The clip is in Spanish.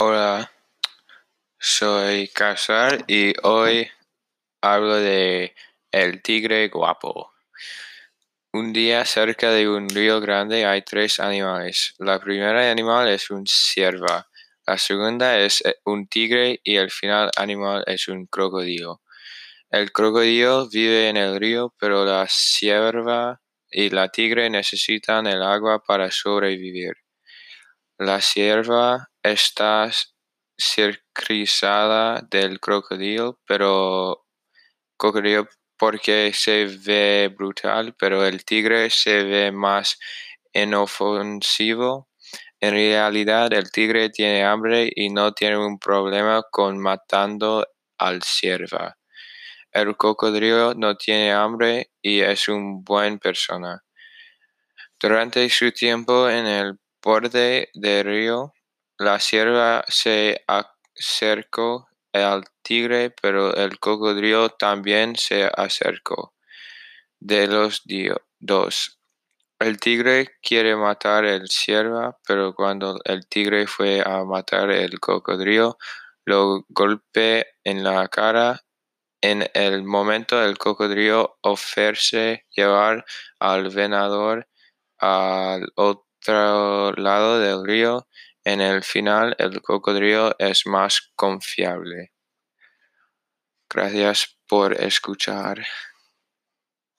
Hola, soy Casar y hoy hablo de el tigre guapo. Un día cerca de un río grande hay tres animales. La primera animal es un cierva, la segunda es eh, un tigre y el final animal es un crocodilo. El crocodilo vive en el río, pero la cierva y la tigre necesitan el agua para sobrevivir. La cierva está cercrizada del crocodilo, pero crocodilo porque se ve brutal, pero el tigre se ve más inofensivo. En realidad, el tigre tiene hambre y no tiene un problema con matando al cierva. El cocodrilo no tiene hambre y es un buen persona. Durante su tiempo en el borde del río, la cierva se acercó al tigre, pero el cocodrilo también se acercó. De los dos. El tigre quiere matar el cierva, pero cuando el tigre fue a matar el cocodrilo, lo golpeó en la cara. En el momento el cocodrilo ofrece llevar al venador al otro lado del río. En el final, el cocodrilo es más confiable. Gracias por escuchar.